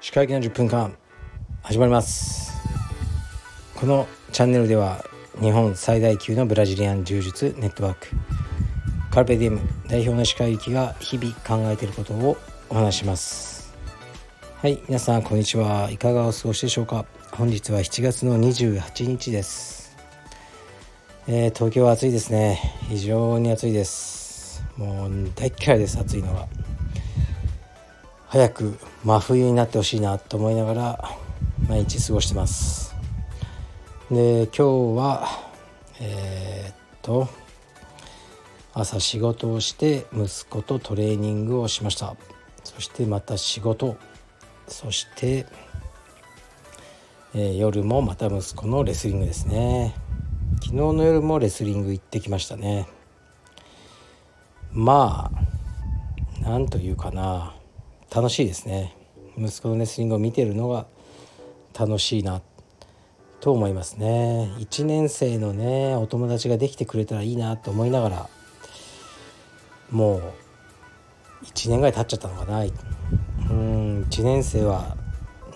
歯科医の10分間始まります。このチャンネルでは日本最大級のブラジリアン柔術ネットワークカルペディウム代表の歯科医が日々考えていることをお話します。はい皆さんこんにちは。いかがお過ごしでしょうか。本日は7月の28日です、えー東京は暑いですね。非常に暑いです。もう大嫌いです暑いのが早く真冬になってほしいなと思いながら毎日過ごしてます。で今日はえーっと朝仕事をして息子とトレーニングをしました。そしてまた仕事。そして、えー夜もまた息子のレスリングですね。昨日の夜もレスリング行ってきましたね。まあなんというかな。楽しいですね。息子のレスリングを見てるのが楽しいなと思いますね。1年生のねお友達ができてくれたらいいなと思いながらもう1年ぐらい経っちゃったのかな。うん1年生は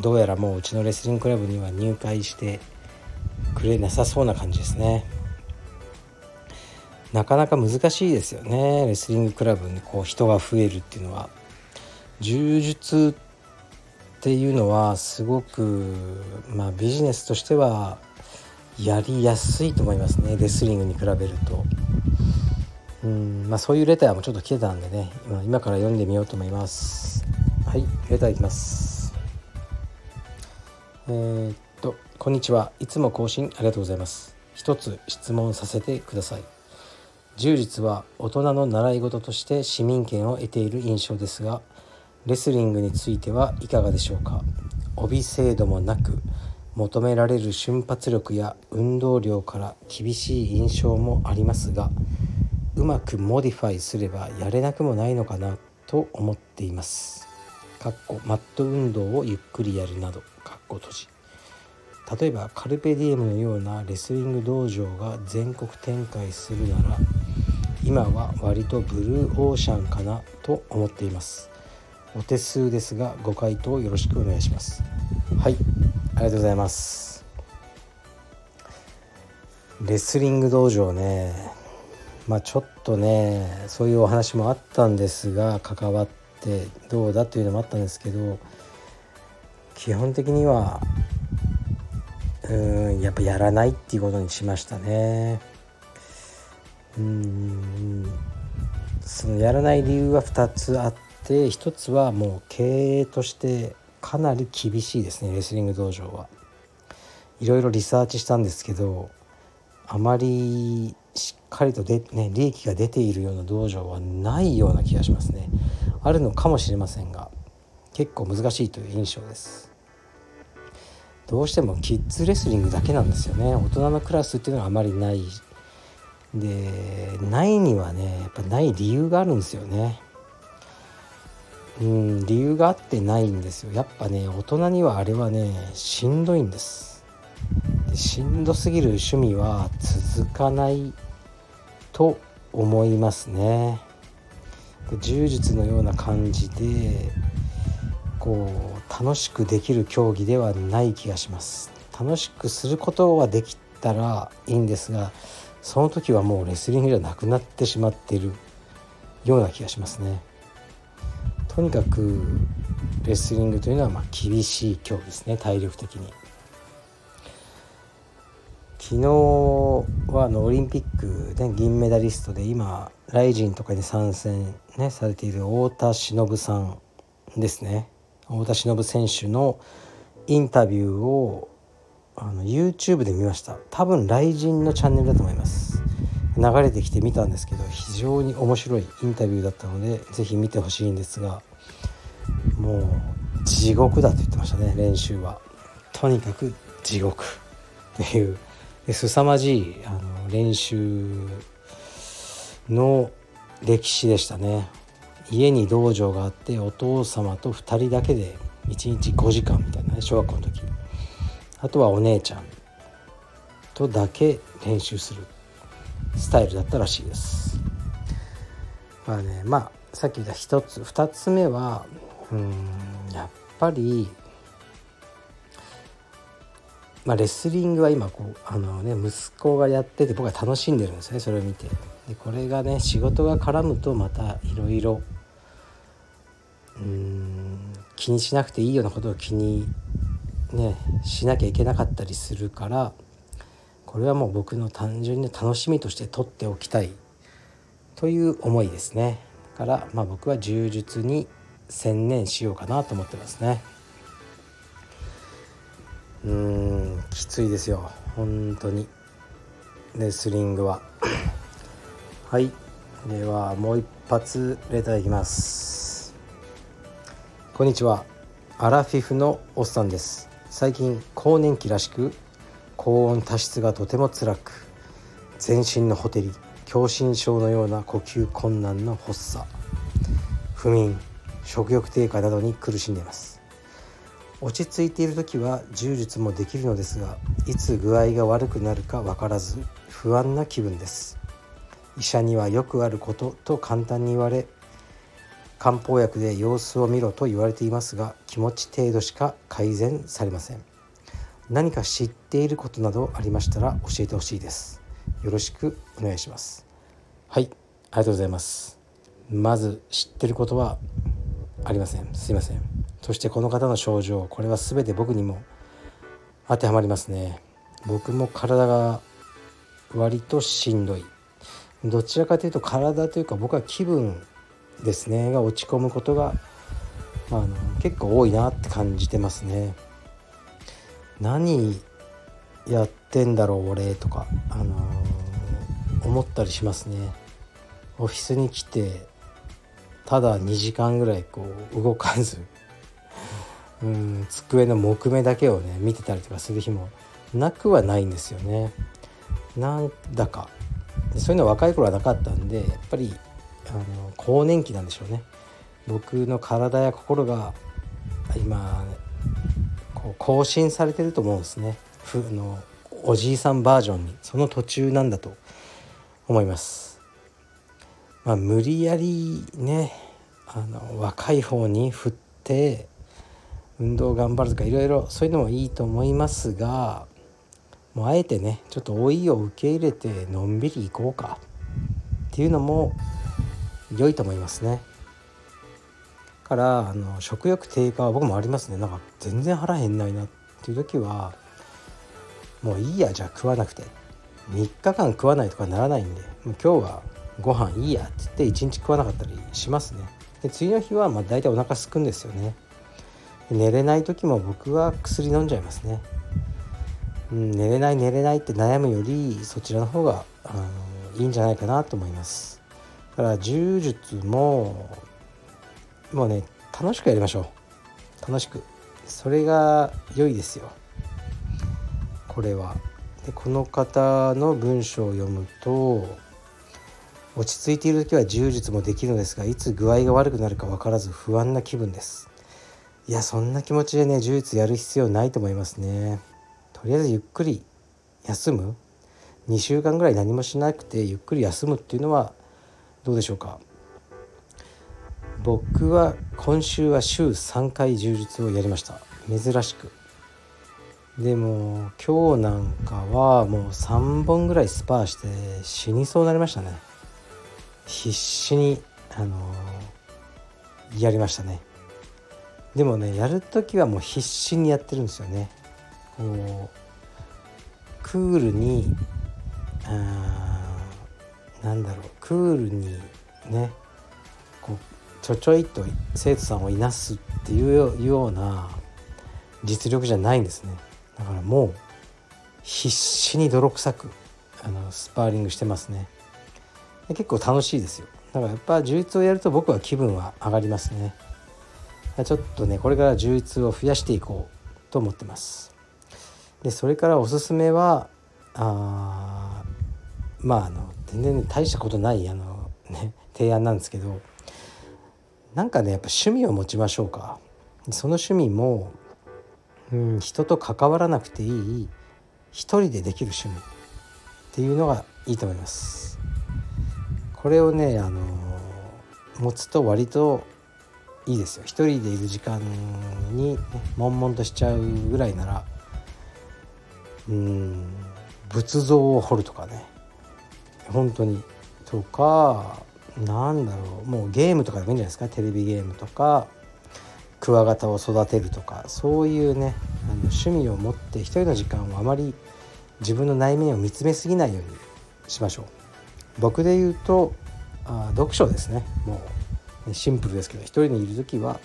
どうやらもううちのレスリングクラブには入会してくれなさそうな感じですねなかなか難しいですよねレスリングクラブにこう人が増えるっていうのは柔術っていうのはすごく、まあ、ビジネスとしてはやりやすいと思いますねレスリングに比べると。うんまあ、そういうレターもちょっと来てたんでね今今から読んでみようと思います。はいレターいきます。えーこんにちはいつも更新ありがとうございます。一つ質問させてください。柔術は大人の習い事として市民権を得ている印象ですがレスリングについてはいかがでしょうか？帯制度もなく求められる瞬発力や運動量から厳しい印象もありますがうまくモディファイすればやれなくもないのかな？と思っています。かっこマット運動をゆっくりやるなどかっこ閉じ例えばカルペディエムのようなレスリング道場が全国展開するなら今は割とブルーオーシャンかなと思っています。お手数ですがご回答よろしくお願いします。はいありがとうございます。レスリング道場ねまあちょっとねそういうお話もあったんですが関わってどうだというのもあったんですけど基本的にはうんやっぱやらないっていうことにしましたね。うんそのやらない理由は2つあって1つはもう経営としてかなり厳しいですねレスリング道場は。いろいろリサーチしたんですけどあまりしっかりとで、ね、利益が出ているような道場はないような気がしますね。あるのかもしれませんが結構難しいという印象です。どうしてもキッズレスリングだけなんですよね。大人のクラスっていうのはあまりない。でないにはねやっぱない理由があるんですよね。うん理由があってないんですよ。やっぱね大人にはあれはねしんどいんです。でしんどすぎる趣味は続かないと思いますね。柔術のような感じでこう楽しくできる競技ではない気がします。楽しくすることはできたらいいんですがその時はもうレスリングじゃなくなってしまっているような気がしますね。とにかくレスリングというのはまあ厳しい競技ですね。体力的に。昨日はあのオリンピックで銀メダリストで今ライジンとかに参戦、ね、されている太田忍さんですね。太田忍選手のインタビューをあの YouTube で見ました。多分ライジンのチャンネルだと思います。流れてきて見たんですけど非常に面白いインタビューだったのでぜひ見てほしいんですがもう地獄だと言ってましたね練習は。とにかく地獄。っていうで凄まじいあの練習の歴史でしたね。家に道場があってお父様と2人だけで1日5時間みたいなね小学校の時。あとはお姉ちゃんとだけ練習する。スタイルだったらしいです。まあねまあさっき言った1つ2つ目はうんやっぱりまあ、レスリングは今こうあの、ね、息子がやってて僕は楽しんでるんですねそれを見て。でこれがね仕事が絡むとまたいろいろうん。気にしなくていいようなことを気にねしなきゃいけなかったりするからこれはもう僕の単純に楽しみとして取っておきたいという思いですね。だから、まあ、僕は柔術に専念しようかなと思ってますね。うーんきついですよ。本当に。レスリングは。はい。ではもう一発レターいきます。こんにちは。アラフィフのおっさんです。最近更年期らしく高温多湿がとても辛く全身のほてり狭心症のような呼吸困難の発作。不眠食欲低下などに苦しんでいます。落ち着いている時は柔術もできるのですがいつ具合が悪くなるか分からず不安な気分です。医者にはよくあることと簡単に言われ漢方薬で様子を見ろと言われていますが気持ち程度しか改善されません。何か知っていることなどありましたら教えてほしいです。よろしくお願いします。はいありがとうございます。まず知ってることはありません。すいません。そしてこの方の症状これは全て僕にも当てはまりますね。僕も体が割としんどい。どちらかというと体というか僕は気分ですねが落ち込むことがあの結構多いなって感じてますね。何やってんだろう俺とか、あのー、思ったりしますね。オフィスに来てただ2時間ぐらいこう動かず うん机の木目だけをね見てたりとかする日もなくはないんですよね。なんだか。そういうの若い頃はなかったんでやっぱりあの更年期なんでしょうね。僕の体や心が今こう更新されてると思うんですね。ふのおじいさんバージョンにその途中なんだと思います。まあ、無理やりねあの若い方に振って運動頑張るとかいろいろそういうのもいいと思いますがもうあえてねちょっと老いを受け入れてのんびり行こうかっていうのも良いと思いますね。からあの食欲低下は僕もありますね。なんか全然腹減んないなっていう時はもういいやじゃあ食わなくて。3日間食わないとかならないんでもう今日はご飯いいやって言って1日食わなかったりしますね。で次の日はまあ大体お腹すくんですよね。寝れない時も僕は薬飲んじゃいますね、うん、寝れない寝れないって悩むよりそちらの方があのいいんじゃないかなと思います。だから柔術ももうね楽しくやりましょう。楽しく。それが良いですよ。これは。でこの方の文章を読むと落ち着いている時は柔術もできるのですがいつ具合が悪くなるか分からず不安な気分です。いやそんな気持ちでね呪術やる必要ないと思いますね。とりあえずゆっくり休む。2週間ぐらい何もしなくてゆっくり休むっていうのはどうでしょうか？僕は今週は週3回充実をやりました。珍しく。でも今日なんかはもう3本ぐらいスパーして死にそうになりましたね。必死にあのー、やりましたね。でもねやる時はもう必死にやってるんですよね。こうクールにあなんだろうクールにねこうちょちょいと生徒さんをいなすっていうような実力じゃないんですね。だからもう必死に泥臭くあのスパーリングしてますね。結構楽しいですよ。だからやっぱ充実をやると僕は気分は上がりますね。ちょっとねこれから充実を増やしていこうと思ってます。でそれからおすすめはあまああの全然、ね、大したことないあの、ね、提案なんですけどなんかねやっぱ趣味を持ちましょうか。その趣味も、うん、人と関わらなくていい一人でできる趣味っていうのがいいと思います。これをねあの持つと割といいですよ。一人でいる時間に、ね、悶々としちゃうぐらいならうん仏像を彫るとかね。本当に。とかなんだろう。もうゲームとかでもいいんじゃないですか。テレビゲームとかクワガタを育てるとか。そういうねあの趣味を持って一人の時間をあまり自分の内面を見つめすぎないようにしましょう。僕で言うとあ読書ですね。もうシンプルですけど一人にいる時は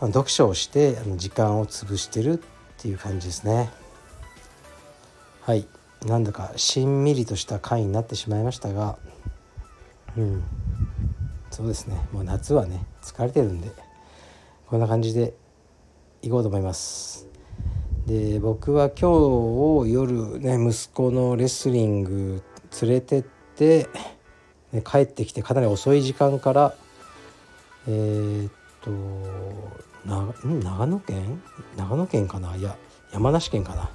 読書をしてあの時間を潰してるっていう感じですね。はい。なんだかしんみりとした回になってしまいましたがうん。そうですね。もう夏はね疲れてるんでこんな感じでいこうと思います。で僕は今日夜ね息子のレスリング連れてって、ね、帰ってきてかなり遅い時間からえー、っと長野県？長野県かな？いや山梨県かな？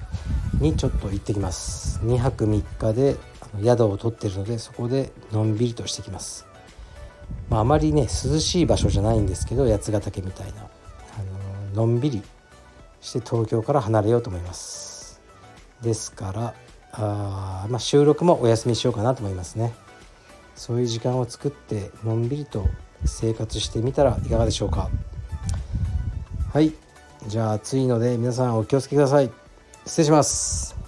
にちょっと行ってきます。2泊3日で宿を取ってるのでそこでのんびりとしてきます、まあ、あまりね涼しい場所じゃないんですけど八ヶ岳みたいな、あののんびりして東京から離れようと思います。ですからあ、まあ、収録もお休みしようかなと思いますね。そういう時間を作ってのんびりと生活してみたらいかがでしょうか。はい。じゃあ暑いので皆さんお気をつけください。失礼します。